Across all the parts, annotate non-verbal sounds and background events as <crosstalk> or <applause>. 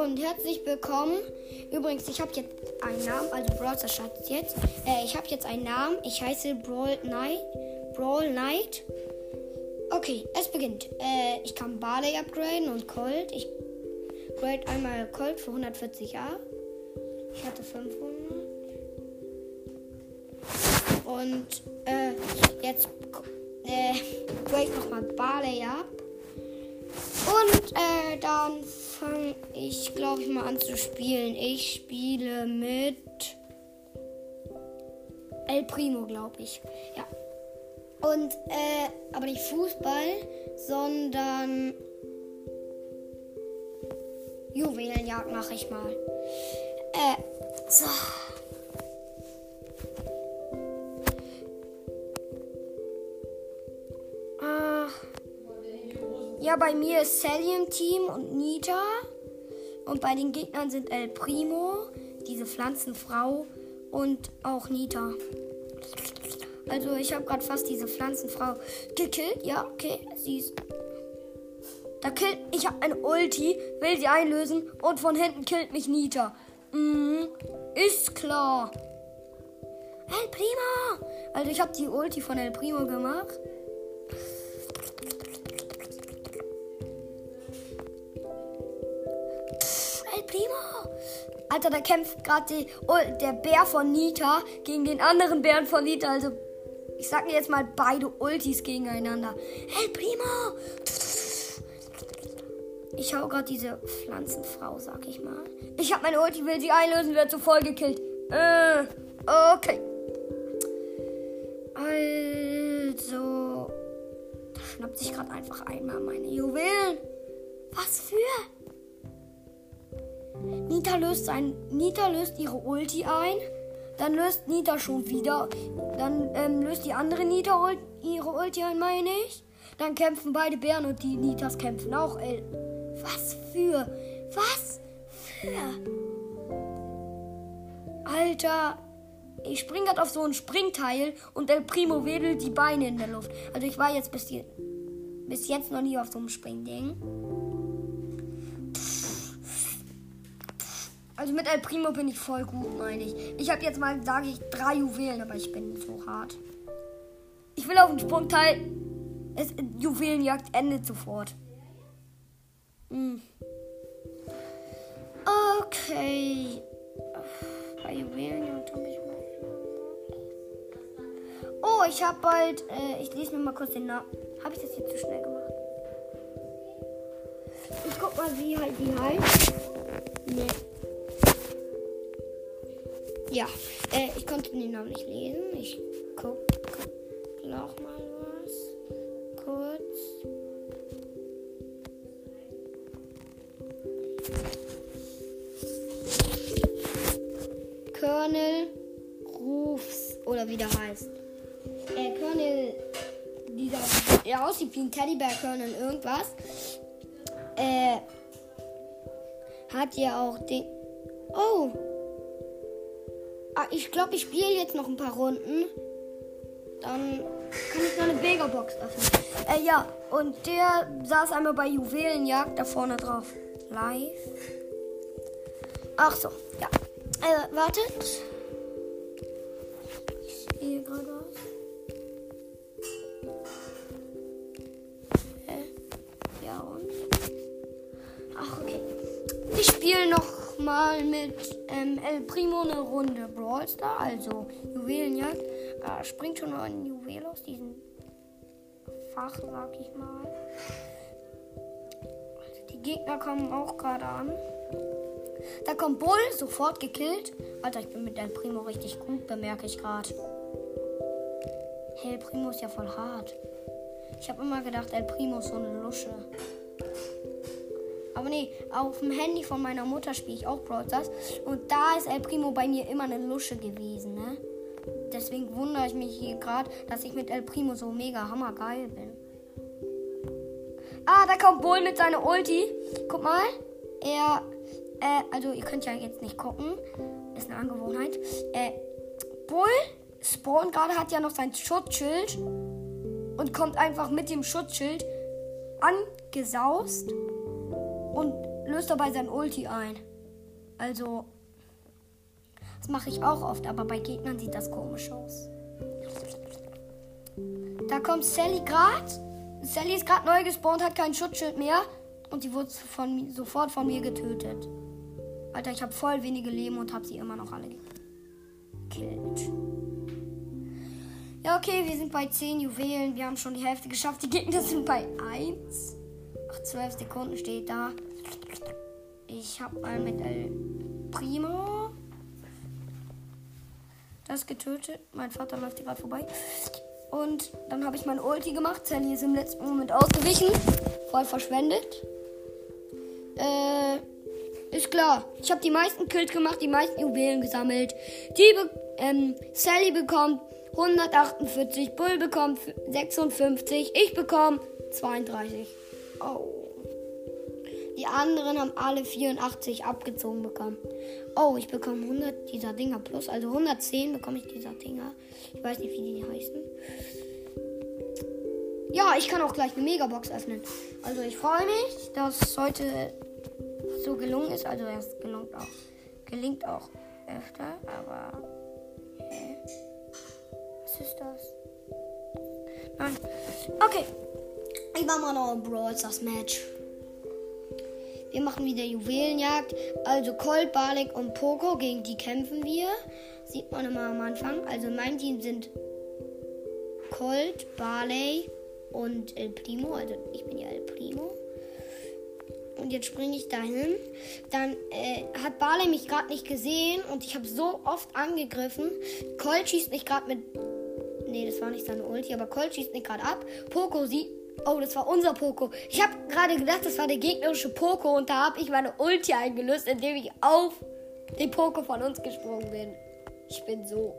und herzlich willkommen. Übrigens, ich habe jetzt einen Namen, also Brawl Schatz jetzt. Äh, ich habe jetzt einen Namen. Ich heiße Brawl Knight. Brawl Knight. Okay, es beginnt. Äh, ich kann Barley upgraden und Colt. Ich grade einmal Colt für 140 A. Ich hatte 500. Und äh, jetzt äh, grade nochmal Barley ab. Und äh, dann fange ich, glaube ich, mal an zu spielen. Ich spiele mit El Primo, glaube ich. Ja. Und, äh, aber nicht Fußball, sondern Juwelenjagd mache ich mal. Äh, so. Ja, bei mir ist Sally im Team und Nita. Und bei den Gegnern sind El Primo, diese Pflanzenfrau und auch Nita. Also ich habe gerade fast diese Pflanzenfrau gekillt. Ja, okay, sie ist... Da killt... Ich habe eine Ulti, will sie einlösen und von hinten killt mich Nita. Mhm, ist klar. El Primo! Also ich habe die Ulti von El Primo gemacht. Alter, da kämpft gerade oh, der Bär von Nita gegen den anderen Bären von Nita. Also, ich sag mir jetzt mal beide Ultis gegeneinander. Hey, Primo! Ich hau gerade diese Pflanzenfrau, sag ich mal. Ich hab meine Ulti, will sie einlösen, wird voll gekillt. Äh, okay. Also, da schnappt sich gerade einfach einmal meine Juwelen. Was für? Nita löst, sein, Nita löst ihre Ulti ein. Dann löst Nita schon wieder. Dann ähm, löst die andere Nita ihre Ulti ein, meine ich. Dann kämpfen beide Bären und die Nitas kämpfen auch. Ey. Was für? Was für? Alter. Ich spring gerade auf so ein Springteil und El Primo wedelt die Beine in der Luft. Also ich war jetzt bis, die, bis jetzt noch nie auf so einem Springding. Also mit El Primo bin ich voll gut, meine ich. Ich habe jetzt mal, sage ich, drei Juwelen, aber ich bin so hart. Ich will auf den Sprungteil. Es, Juwelenjagd endet sofort. Hm. Okay. Bei Juwelenjagd habe ich mal. Oh, ich habe bald. Äh, ich lese mir mal kurz den Namen. Habe ich das jetzt zu schnell gemacht? Ich guck mal, wie halt die heißt. Nee. Ja, äh, ich konnte den Namen nicht lesen. Ich gucke noch mal was. Kurz. Colonel Rufs oder wie der heißt. Äh, Colonel, dieser, der aussieht wie ein Teddybär Colonel irgendwas. Äh, hat ja auch den. Oh! Ah, ich glaube, ich spiele jetzt noch ein paar Runden. Dann kann ich noch eine Vega-Box öffnen. Äh, ja, und der saß einmal bei Juwelenjagd da vorne drauf. Live. Ach so, ja. Äh, wartet. Ich sehe gerade. Äh, ja und? Ach, okay. Ich spiele noch mal mit ähm, El Primo eine Runde Brawl Star, also Juwelenjagd. Äh, springt schon mal ein Juwel aus diesem Fach, sag ich mal. Die Gegner kommen auch gerade an. Da kommt Bull, sofort gekillt. Alter, ich bin mit El Primo richtig gut, bemerke ich gerade. Hey, El Primo ist ja voll hart. Ich habe immer gedacht, El Primo ist so eine Lusche. Aber nee, auf dem Handy von meiner Mutter spiele ich auch Brawl Stars. Und da ist El Primo bei mir immer eine Lusche gewesen, ne? Deswegen wundere ich mich hier gerade, dass ich mit El Primo so mega hammergeil bin. Ah, da kommt Bull mit seiner Ulti. Guck mal. Er, äh, also ihr könnt ja jetzt nicht gucken. Ist eine Angewohnheit. Äh, Bull Spawn gerade hat ja noch sein Schutzschild und kommt einfach mit dem Schutzschild angesaust und löst dabei sein Ulti ein. Also, das mache ich auch oft, aber bei Gegnern sieht das komisch aus. Da kommt Sally gerade. Sally ist gerade neu gespawnt, hat kein Schutzschild mehr. Und die wurde von, sofort von mir getötet. Alter, ich habe voll wenige Leben und habe sie immer noch alle gekillt. Ja, okay, wir sind bei 10 Juwelen. Wir haben schon die Hälfte geschafft. Die Gegner <laughs> sind bei 1. Ach, 12 Sekunden steht da. Ich habe mal mit El Primo das getötet. Mein Vater läuft hier gerade vorbei. Und dann habe ich mein Ulti gemacht. Sally ist im letzten Moment ausgewichen. Voll verschwendet. Äh, ist klar. Ich habe die meisten Kills gemacht, die meisten Juwelen gesammelt. Die be ähm, Sally bekommt 148, Bull bekommt 56, ich bekomme 32. Oh. Die anderen haben alle 84 abgezogen bekommen. Oh, ich bekomme 100 dieser Dinger plus. Also 110 bekomme ich dieser Dinger. Ich weiß nicht, wie die heißen. Ja, ich kann auch gleich eine Megabox öffnen. Also ich freue mich, dass heute so gelungen ist. Also es gelingt auch. Gelingt auch öfter, aber. Hä? Was ist das? Nein. Okay. Ich mache mal noch ein Brawl das Match. Wir machen wieder Juwelenjagd. Also Colt, Balek und Poco, gegen die kämpfen wir. Sieht man immer am Anfang. Also in meinem Team sind Colt, Barley und El Primo. Also ich bin ja El Primo. Und jetzt springe ich dahin. Dann äh, hat Barley mich gerade nicht gesehen und ich habe so oft angegriffen. Colt schießt mich gerade mit. Nee, das war nicht seine Ulti, aber Colt schießt mich gerade ab. Poco sieht Oh, das war unser Poco. Ich habe gerade gedacht, das war der gegnerische Poco und da habe ich meine Ulti eingelöst, indem ich auf den Poco von uns gesprungen bin. Ich bin so.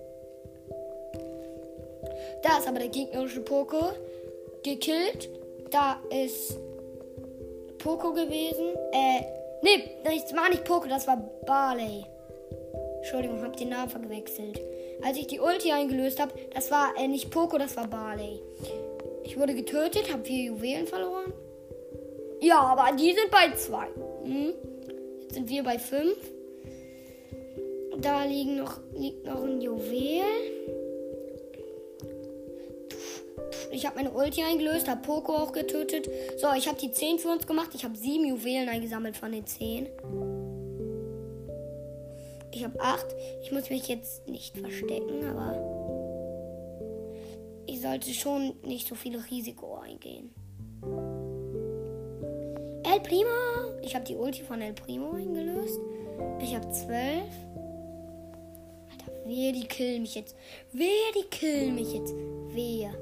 Da ist aber der gegnerische Poco gekillt. Da ist Poco gewesen. Äh, nee, das war nicht Poco, das war Barley. Entschuldigung, hab den Namen verwechselt. Als ich die Ulti eingelöst habe, das war äh, nicht Poco, das war Barley. Ich wurde getötet, habe vier Juwelen verloren. Ja, aber die sind bei zwei. Hm? Jetzt sind wir bei fünf. Da liegen noch, liegt noch ein Juwel. Ich habe meine Ulti eingelöst, habe Poco auch getötet. So, ich habe die 10 für uns gemacht. Ich habe sieben Juwelen eingesammelt von den 10. Ich habe 8. Ich muss mich jetzt nicht verstecken, aber sollte schon nicht so viel Risiko eingehen. El Primo. Ich habe die Ulti von El Primo eingelöst. Ich habe 12. Alter, wer die killen mich jetzt. Wer die killen mich jetzt. Wer.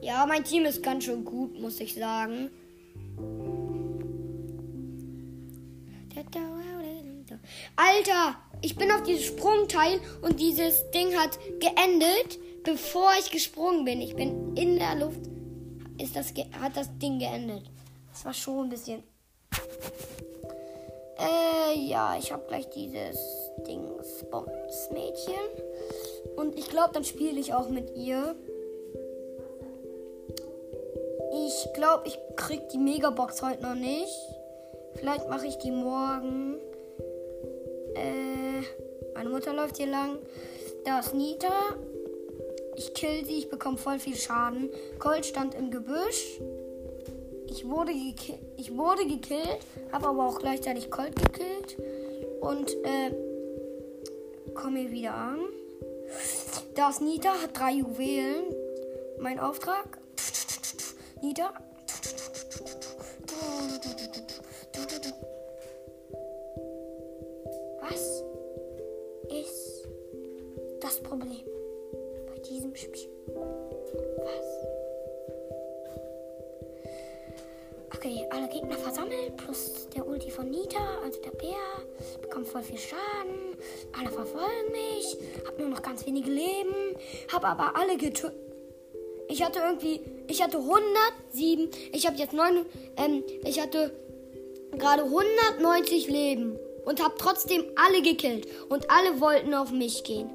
Ja, mein Team ist ganz schön gut, muss ich sagen. Alter, ich bin auf dieses Sprungteil und dieses Ding hat geendet bevor ich gesprungen bin. Ich bin in der Luft. Ist das hat das Ding geendet. Das war schon ein bisschen. Äh, ja, ich habe gleich dieses Dings Mädchen. Und ich glaube, dann spiele ich auch mit ihr. Ich glaube, ich krieg die Megabox heute noch nicht. Vielleicht mache ich die morgen. Äh, meine Mutter läuft hier lang. Da ist Nita. Ich kill sie, ich bekomme voll viel Schaden. Colt stand im Gebüsch. Ich wurde, ich wurde gekillt, habe aber auch gleichzeitig Colt gekillt. Und äh, komme hier wieder an. Da ist Nita, hat drei Juwelen. Mein Auftrag. Nita. Was ist das Problem? Diesem Spiel. Was? Okay, alle Gegner versammelt, plus der Ulti von Nita, also der Bär, bekommt voll viel Schaden. Alle verfolgen mich, hab nur noch ganz wenige Leben, hab aber alle getötet. Ich hatte irgendwie, ich hatte 107, ich habe jetzt 9, ähm, ich hatte gerade 190 Leben und hab trotzdem alle gekillt und alle wollten auf mich gehen.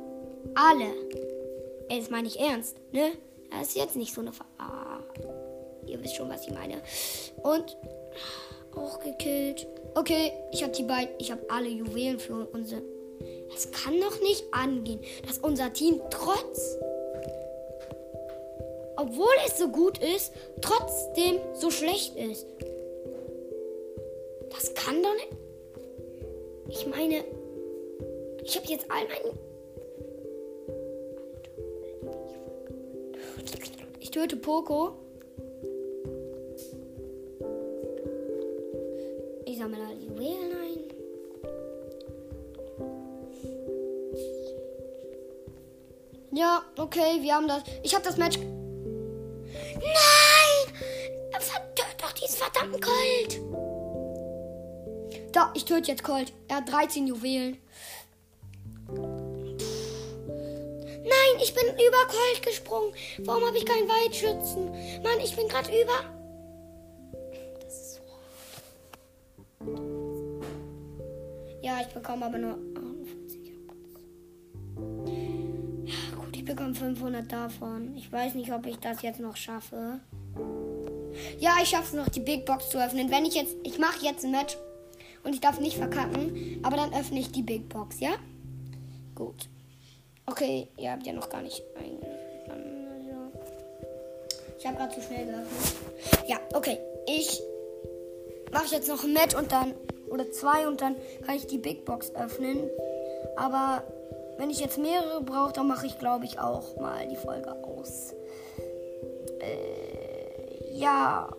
Alle. Das meine ich ernst, ne? Das ist jetzt nicht so eine Ver ah, Ihr wisst schon, was ich meine. Und. Auch gekillt. Okay, ich habe die beiden. Ich habe alle Juwelen für unsere. Es kann doch nicht angehen, dass unser Team trotz. Obwohl es so gut ist, trotzdem so schlecht ist. Das kann doch nicht. Ich meine, ich habe jetzt all meine. Töte Poco. Ich sammle alle Juwelen ein. Ja, okay, wir haben das. Ich habe das Match. Nein! Vertöt doch diesen verdammten Colt! Da, ich töte jetzt Colt. Er hat 13 Juwelen. Ich bin über Colt gesprungen. Warum habe ich keinen Weitschützen? Mann, ich bin gerade über. Das ist so. Ja, ich bekomme aber nur 41. Ja, gut, ich bekomme 500 davon. Ich weiß nicht, ob ich das jetzt noch schaffe. Ja, ich schaffe es noch, die Big Box zu öffnen. Wenn ich jetzt, ich mache jetzt ein Match und ich darf nicht verkacken, aber dann öffne ich die Big Box, ja? Gut. Okay, ihr habt ja noch gar nicht eingeschlagen. Also. Ich habe gerade zu schnell geöffnet. Ja, okay. Ich mache jetzt noch ein Match und dann, oder zwei und dann kann ich die Big Box öffnen. Aber wenn ich jetzt mehrere brauche, dann mache ich, glaube ich, auch mal die Folge aus. Äh, ja,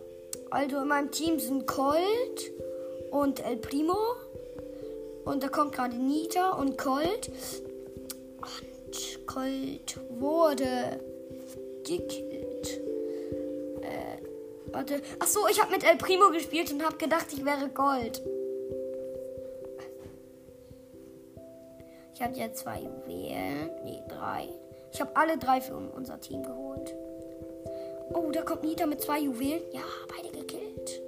also in meinem Team sind Colt und El Primo. Und da kommt gerade Nita und Colt. Und Colt wurde gekillt. Äh, warte. Ach so, ich habe mit El Primo gespielt und habe gedacht, ich wäre Gold. Ich habe jetzt zwei Juwelen. Nee, drei. Ich habe alle drei für unser Team geholt. Oh, da kommt Nita mit zwei Juwelen. Ja, beide gekillt.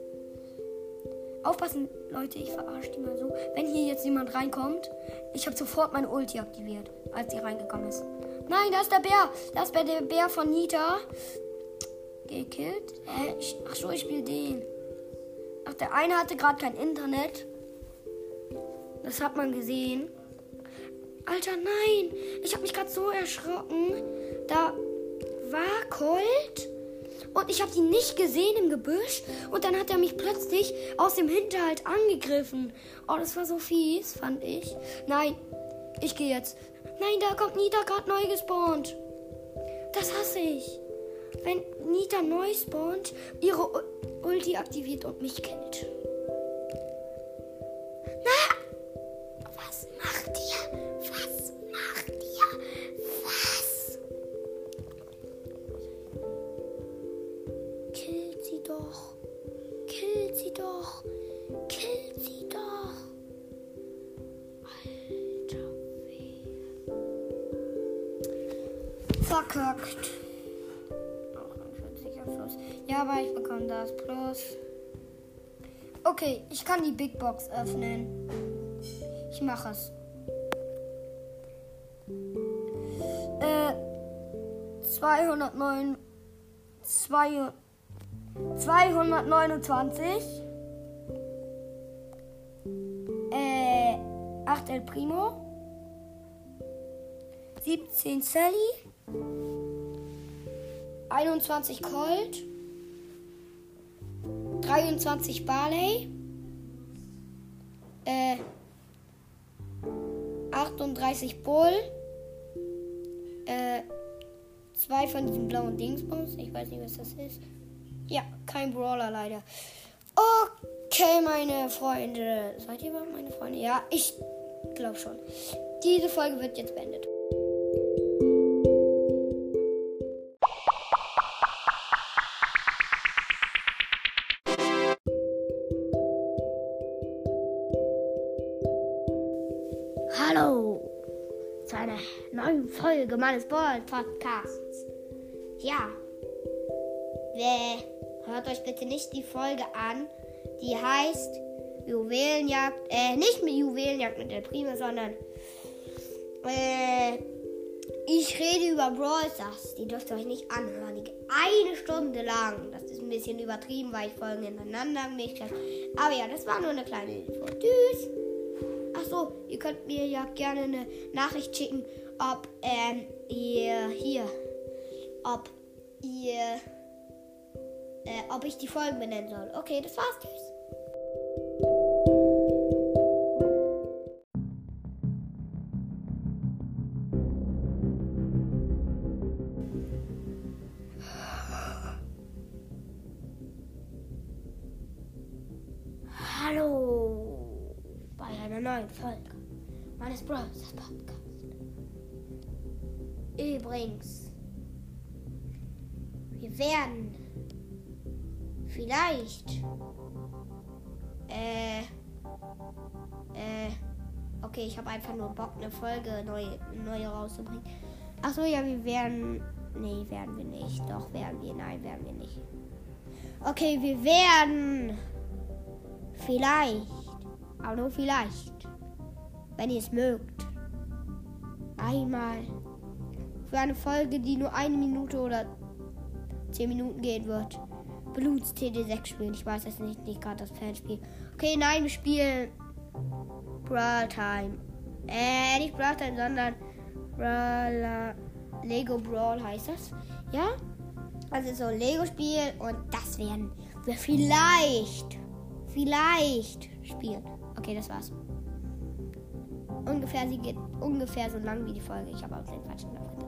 Aufpassen, Leute, ich verarsche die mal so. Wenn hier jetzt jemand reinkommt, ich habe sofort meine Ulti aktiviert, als sie reingekommen ist. Nein, da ist der Bär. Da ist der Bär von Nita. Gekillt. Äh, ich, ach so, ich spiele den. Ach, der eine hatte gerade kein Internet. Das hat man gesehen. Alter, nein. Ich habe mich gerade so erschrocken. Da war Colt. Und ich habe ihn nicht gesehen im Gebüsch. Und dann hat er mich plötzlich aus dem Hinterhalt angegriffen. Oh, das war so fies, fand ich. Nein, ich gehe jetzt. Nein, da kommt Nita gerade neu gespawnt. Das hasse ich. Wenn Nita neu spawnt, ihre Ulti aktiviert und mich killt. Na! Was macht Verkackt. Ja, aber ich bekomme das Plus. Okay, ich kann die Big Box öffnen. Ich mache es. Äh, 209, 2, 229. Äh, 8 El Primo. 17 Sally. 21 Colt. 23 Barley. Äh, 38 Bull. Äh, zwei von diesen blauen Dingsbums. Ich weiß nicht, was das ist. Ja, kein Brawler leider. Okay, meine Freunde. Seid ihr überhaupt meine Freunde? Ja, ich glaube schon. Diese Folge wird jetzt beendet. Neuen Folge meines Ball Podcasts. Ja, hört euch bitte nicht die Folge an, die heißt Juwelenjagd, äh, nicht mit Juwelenjagd mit der Prima, sondern äh, Ich rede über Brawl Stars. Die dürft ihr euch nicht anhören. Die eine Stunde lang. Das ist ein bisschen übertrieben, weil ich Folgen ineinander gemischt habe. Aber ja, das war nur eine kleine Info. Tschüss. Achso, ihr könnt mir ja gerne eine Nachricht schicken, ob ähm, ihr hier, ob ihr, äh, ob ich die Folgen benennen soll. Okay, das war's. Tschüss. Übrigens, wir werden vielleicht äh äh okay, ich habe einfach nur Bock eine Folge neu neue rauszubringen. Ach so, ja, wir werden nee, werden wir nicht. Doch werden wir. Nein, werden wir nicht. Okay, wir werden Vielleicht, aber nur vielleicht, wenn ihr es mögt, einmal für eine Folge, die nur eine Minute oder zehn Minuten gehen wird, Bluts TD6 spielen. Ich weiß es nicht, nicht gerade das Fanspiel. Okay, nein, wir spielen Brawl Time. Äh, nicht Brawl Time, sondern Brawler, Lego Brawl heißt das. Ja? Also so ein Lego-Spiel und das werden wir vielleicht vielleicht spielen. Okay, das war's. Ungefähr, sie geht ungefähr so lang wie die Folge. Ich habe auch den falschen Namen